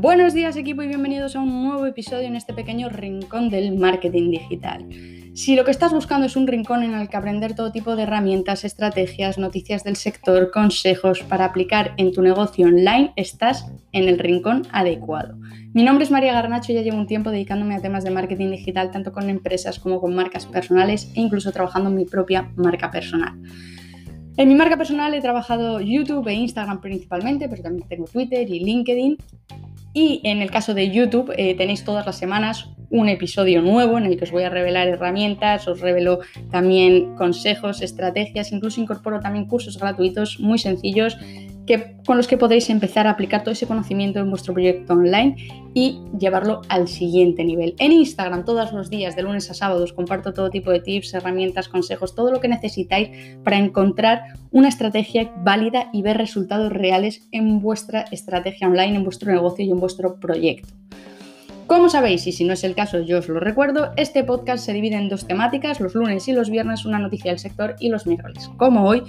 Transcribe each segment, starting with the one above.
Buenos días equipo y bienvenidos a un nuevo episodio en este pequeño rincón del marketing digital. Si lo que estás buscando es un rincón en el que aprender todo tipo de herramientas, estrategias, noticias del sector, consejos para aplicar en tu negocio online, estás en el rincón adecuado. Mi nombre es María Garnacho y ya llevo un tiempo dedicándome a temas de marketing digital tanto con empresas como con marcas personales e incluso trabajando en mi propia marca personal. En mi marca personal he trabajado YouTube e Instagram principalmente, pero también tengo Twitter y LinkedIn y en el caso de YouTube eh, tenéis todas las semanas un episodio nuevo en el que os voy a revelar herramientas, os revelo también consejos, estrategias, incluso incorporo también cursos gratuitos muy sencillos con los que podréis empezar a aplicar todo ese conocimiento en vuestro proyecto online y llevarlo al siguiente nivel. En Instagram todos los días, de lunes a sábados, comparto todo tipo de tips, herramientas, consejos, todo lo que necesitáis para encontrar una estrategia válida y ver resultados reales en vuestra estrategia online, en vuestro negocio y en vuestro proyecto. Como sabéis, y si no es el caso yo os lo recuerdo, este podcast se divide en dos temáticas, los lunes y los viernes una noticia del sector y los miércoles, como hoy,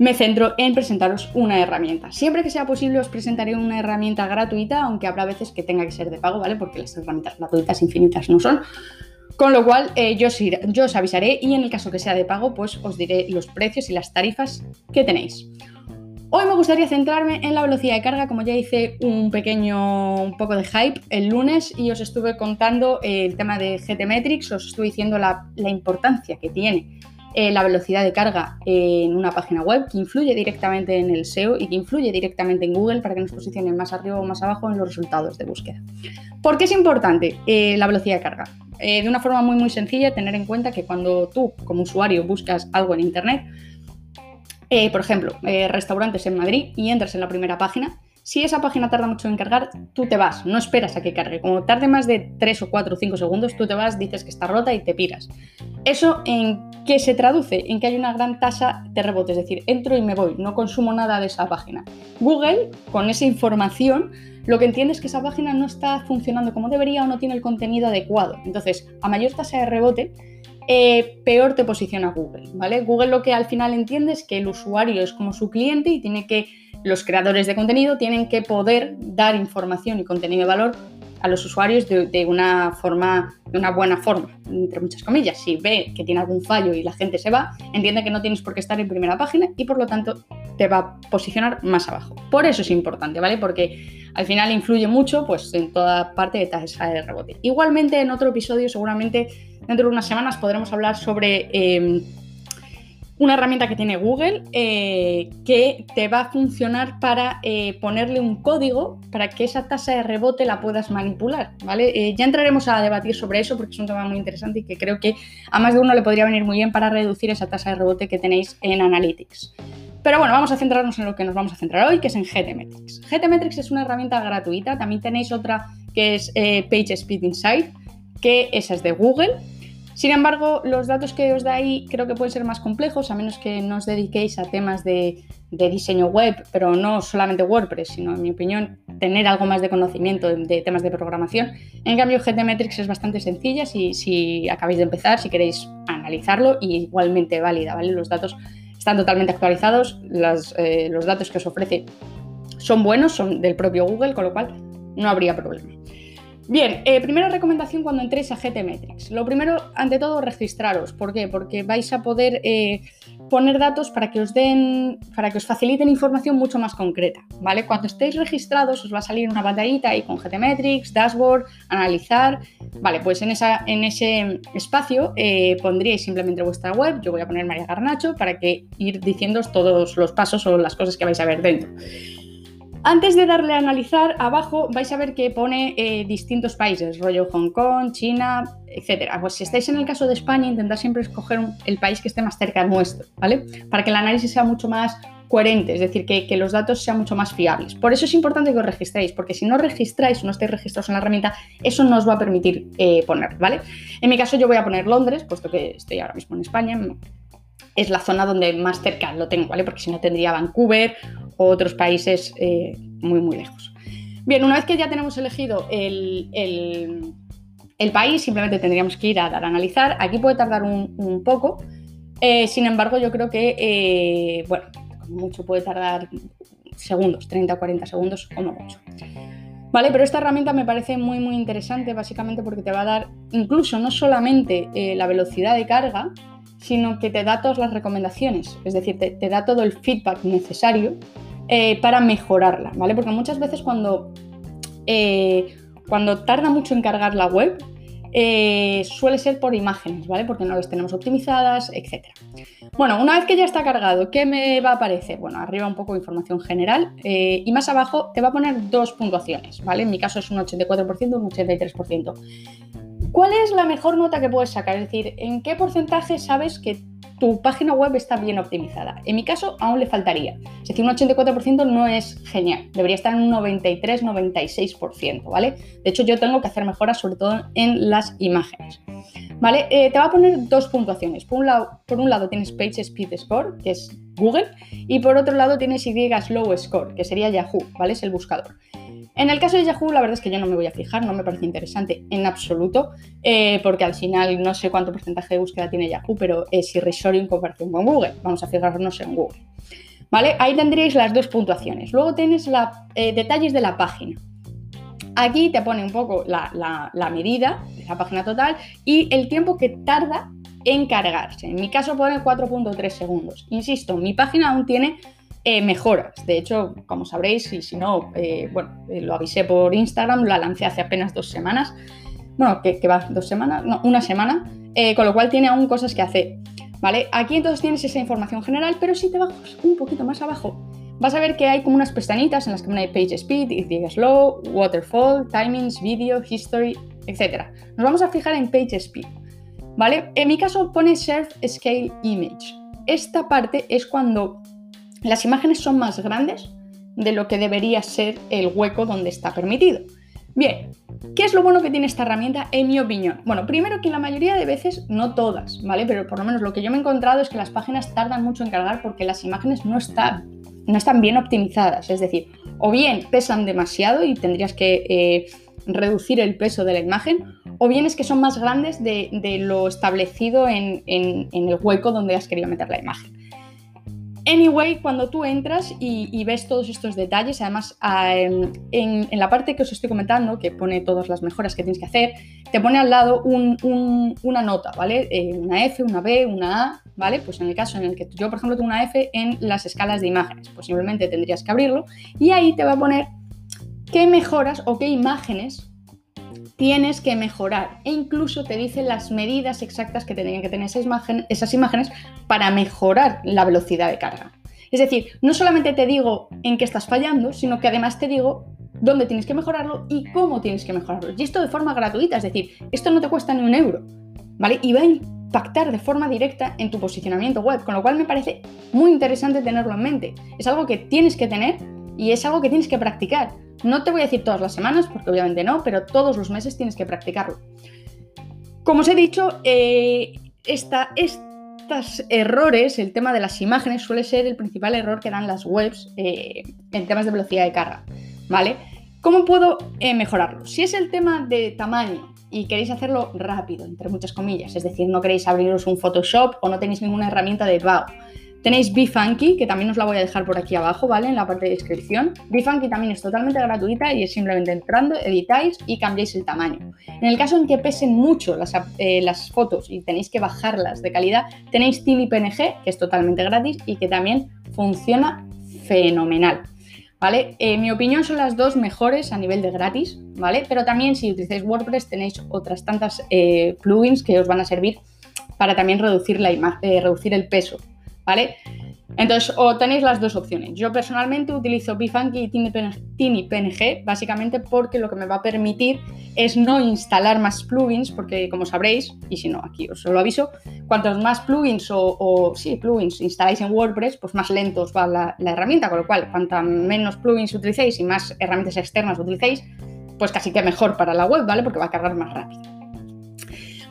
me centro en presentaros una herramienta. Siempre que sea posible os presentaré una herramienta gratuita, aunque habrá veces que tenga que ser de pago, ¿vale? Porque las herramientas gratuitas infinitas no son. Con lo cual eh, yo, os avisaré y en el caso que sea de pago, pues os diré los precios y las tarifas que tenéis. Hoy me gustaría centrarme en la velocidad de carga, como ya hice un pequeño un poco de hype el lunes y os estuve contando el tema de GTmetrix, os estuve diciendo la, la importancia que tiene eh, la velocidad de carga en una página web que influye directamente en el SEO y que influye directamente en Google para que nos posicionen más arriba o más abajo en los resultados de búsqueda. ¿Por qué es importante eh, la velocidad de carga? Eh, de una forma muy muy sencilla, tener en cuenta que cuando tú como usuario buscas algo en Internet, por ejemplo, restaurantes en Madrid y entras en la primera página, si esa página tarda mucho en cargar, tú te vas, no esperas a que cargue. Como tarde más de 3 o 4 o 5 segundos, tú te vas, dices que está rota y te piras. ¿Eso en qué se traduce? En que hay una gran tasa de rebote, es decir, entro y me voy, no consumo nada de esa página. Google, con esa información, lo que entiende es que esa página no está funcionando como debería o no tiene el contenido adecuado. Entonces, a mayor tasa de rebote, eh, peor te posiciona Google, ¿vale? Google lo que al final entiende es que el usuario es como su cliente y tiene que los creadores de contenido tienen que poder dar información y contenido de valor a los usuarios de, una forma, de una buena forma, entre muchas comillas. Si ve que tiene algún fallo y la gente se va, entiende que no tienes por qué estar en primera página y por lo tanto te va a posicionar más abajo. Por eso es importante, ¿vale? Porque al final influye mucho pues, en toda parte de tasa de rebote. Igualmente, en otro episodio, seguramente dentro de unas semanas podremos hablar sobre. Em, una herramienta que tiene Google eh, que te va a funcionar para eh, ponerle un código para que esa tasa de rebote la puedas manipular, ¿vale? Eh, ya entraremos a debatir sobre eso porque es un tema muy interesante y que creo que a más de uno le podría venir muy bien para reducir esa tasa de rebote que tenéis en Analytics. Pero bueno, vamos a centrarnos en lo que nos vamos a centrar hoy, que es en GTmetrix. GTmetrix es una herramienta gratuita, también tenéis otra que es PageSpeed Insight, que esa es de Google sin embargo, los datos que os da ahí creo que pueden ser más complejos, a menos que no os dediquéis a temas de, diseño web, pero no solamente WordPress, sino, en mi opinión, tener algo más de conocimiento de, temas de programación. En cambio, GTmetrix es bastante sencilla si, si acabáis de empezar, si queréis analizarlo, y igualmente válida, ¿vale? Los datos están totalmente actualizados, eh, los datos que os ofrece son buenos, son del propio Google, con lo cual no habría problema. Bien, eh, primera recomendación cuando entréis a GTmetrix. Lo primero, ante todo, registraros. ¿Por qué? Porque vais a poder eh, poner datos para que os den, para que os faciliten información mucho más concreta, ¿vale? Cuando estéis registrados os va a salir una pantallita ahí con GTmetrix, dashboard, analizar, vale, pues en, esa, en ese espacio eh, pondríais simplemente vuestra web, yo voy a poner María Garnacho para que ir diciéndoos todos los pasos o las cosas que vais a ver dentro. Antes de darle a analizar, abajo vais a ver que pone eh, distintos países, rollo Hong Kong, China, etc. Pues si estáis en el caso de España, intentad siempre escoger el país que esté más cerca nuestro, ¿vale? Para que el análisis sea mucho más coherente, es decir, que, los datos sean mucho más fiables. Por eso es importante que os registréis, porque si no registráis o no estáis registrados en la herramienta, eso no os va a permitir eh, poner, ¿vale? En mi caso yo voy a poner Londres, puesto que estoy ahora mismo en España, es la zona donde más cerca lo tengo, ¿vale? Porque si no tendría Vancouver otros países eh, muy, muy lejos. Bien, una vez que ya tenemos elegido el, país, simplemente tendríamos que ir a dar a analizar. Aquí puede tardar un, poco, eh, sin embargo, yo creo que, eh, bueno, mucho puede tardar segundos, 30 o 40 segundos, como mucho. ¿Vale? Pero esta herramienta me parece muy muy interesante básicamente porque te va a dar incluso no solamente la velocidad de carga, sino que te da todas las recomendaciones, es decir, te, da todo el feedback necesario eh, para mejorarla, ¿vale? Porque muchas veces cuando, eh, cuando tarda mucho en cargar la web, eh, suele ser por imágenes, ¿vale? Porque no las tenemos optimizadas, etc. Bueno, una vez que ya está cargado, ¿qué me va a aparecer? Bueno, arriba un poco información general y más abajo te va a poner dos puntuaciones, ¿vale? En mi caso es un 84%, un 83%. ¿Cuál es la mejor nota que puedes sacar? Es decir, ¿en qué porcentaje sabes que tu página web está bien optimizada? En mi caso, aún le faltaría. Es decir, un 84% no es genial. Debería estar en un 93-96%, ¿vale? De hecho, yo tengo que hacer mejoras, sobre todo en las imágenes. ¿Vale? Eh, te va a poner dos puntuaciones. Por un, lado, tienes Page Speed Score, que es Google, y por otro lado tienes Y Slow Score, que sería Yahoo, ¿vale? Es el buscador. En el caso de Yahoo, la verdad es que yo no me voy a fijar, no me parece interesante en absoluto, eh, porque al final no sé cuánto porcentaje de búsqueda tiene Yahoo, pero es irrisorio en comparación con Google. Vamos a fijarnos en Google. ¿Vale? Ahí tendríais las dos puntuaciones. Luego tienes la, eh, detalles de la página. Aquí te pone un poco la, la medida de la página total y el tiempo que tarda en cargarse. En mi caso pone 4.3 segundos. Insisto, mi página aún tiene eh, mejoras. De hecho, como sabréis, y si no, eh, bueno, eh, lo avisé por Instagram, la lancé hace apenas dos semanas. Bueno, que, va dos semanas, no, una semana, con lo cual tiene aún cosas que hacer. ¿Vale? Aquí entonces tienes esa información general, pero si te bajas un poquito más abajo, vas a ver que hay como unas pestañitas en las que pone Page Speed, Easy Slow, Waterfall, Timings, Video, History, etc. Nos vamos a fijar en Page Speed. ¿Vale? En mi caso pone Serve Scale Image. Esta parte es cuando las imágenes son más grandes de lo que debería ser el hueco donde está permitido. Bien, ¿qué es lo bueno que tiene esta herramienta en mi opinión? Bueno, primero que la mayoría de veces, no todas, ¿vale? Pero por lo menos lo que yo me he encontrado es que las páginas tardan mucho en cargar porque las imágenes no están, no están bien optimizadas. Es decir, o bien pesan demasiado y tendrías que eh, reducir el peso de la imagen, o bien es que son más grandes de, lo establecido en el hueco donde has querido meter la imagen. Anyway, cuando tú entras y, ves todos estos detalles, además en, la parte que os estoy comentando, que pone todas las mejoras que tienes que hacer, te pone al lado una nota, ¿vale? Eh, una F, una B, una A, ¿vale? Pues en el caso en el que yo, por ejemplo, tengo una F en las escalas de imágenes, pues simplemente tendrías que abrirlo y ahí te va a poner qué mejoras o qué imágenes tienes que mejorar e incluso te dice las medidas exactas que tenían que tener esas, imágenes para mejorar la velocidad de carga. Es decir, no solamente te digo en qué estás fallando, sino que además te digo dónde tienes que mejorarlo y cómo tienes que mejorarlo. Y esto de forma gratuita, es decir, esto no te cuesta ni un euro, ¿vale? Y va a impactar de forma directa en tu posicionamiento web, con lo cual me parece muy interesante tenerlo en mente. Es algo que tienes que tener y es algo que tienes que practicar. No te voy a decir todas las semanas, porque obviamente no, pero todos los meses tienes que practicarlo. Como os he dicho, eh, estos errores, el tema de las imágenes, suele ser el principal error que dan las webs eh, en temas de velocidad de carga. ¿Vale? ¿Cómo puedo eh, mejorarlo? Si es el tema de tamaño y queréis hacerlo rápido, entre muchas comillas, es decir, no queréis abriros un Photoshop o no tenéis ninguna herramienta de BAO, Tenéis BeFunky, que también os la voy a dejar por aquí abajo, ¿vale? En la parte de descripción. BeFunky también es totalmente gratuita y es simplemente entrando, editáis y cambiáis el tamaño. En el caso en que pesen mucho las, eh, fotos y tenéis que bajarlas de calidad, tenéis PNG, que es totalmente gratis y que también funciona fenomenal. ¿Vale? En mi opinión son las dos mejores a nivel de gratis, ¿vale? Pero también si utilizáis WordPress tenéis otras tantas eh, plugins que os van a servir para también reducir, la eh, reducir el peso ¿vale? Entonces, tenéis las dos opciones. Yo personalmente utilizo BeFunky y TinyPNG básicamente porque lo que me va a permitir es no instalar más plugins, porque como sabréis, y si no, aquí os lo aviso, cuantos más plugins o, sí, plugins instaláis en WordPress, pues más lentos va la, la herramienta, con lo cual, cuanto menos plugins utilicéis y más herramientas externas utilicéis, pues casi que mejor para la web, ¿vale? Porque va a cargar más rápido.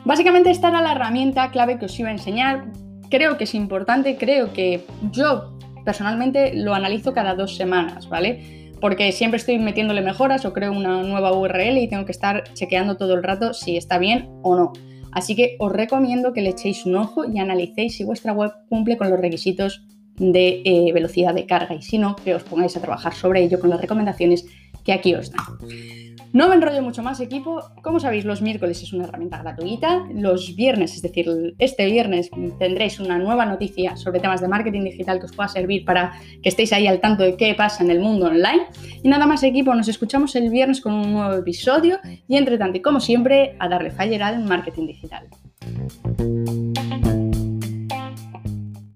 Básicamente esta era la herramienta clave que os iba a enseñar creo que es importante, creo que yo personalmente lo analizo cada dos semanas, ¿vale? Porque siempre estoy metiéndole mejoras o creo una nueva URL y tengo que estar chequeando todo el rato si está bien o no. Así que os recomiendo que le echéis un ojo y analicéis si vuestra web cumple con los requisitos de eh, velocidad de carga y si no, que os pongáis a trabajar sobre ello con las recomendaciones que aquí os dan. No me enrollo mucho más, equipo. Como sabéis, los miércoles es una herramienta gratuita. Los viernes, es decir, este viernes tendréis una nueva noticia sobre temas de marketing digital que os pueda servir para que estéis ahí al tanto de qué pasa en el mundo online. Y nada más, equipo, nos escuchamos el viernes con un nuevo episodio. Y entre tanto, y como siempre, a darle fire al marketing digital.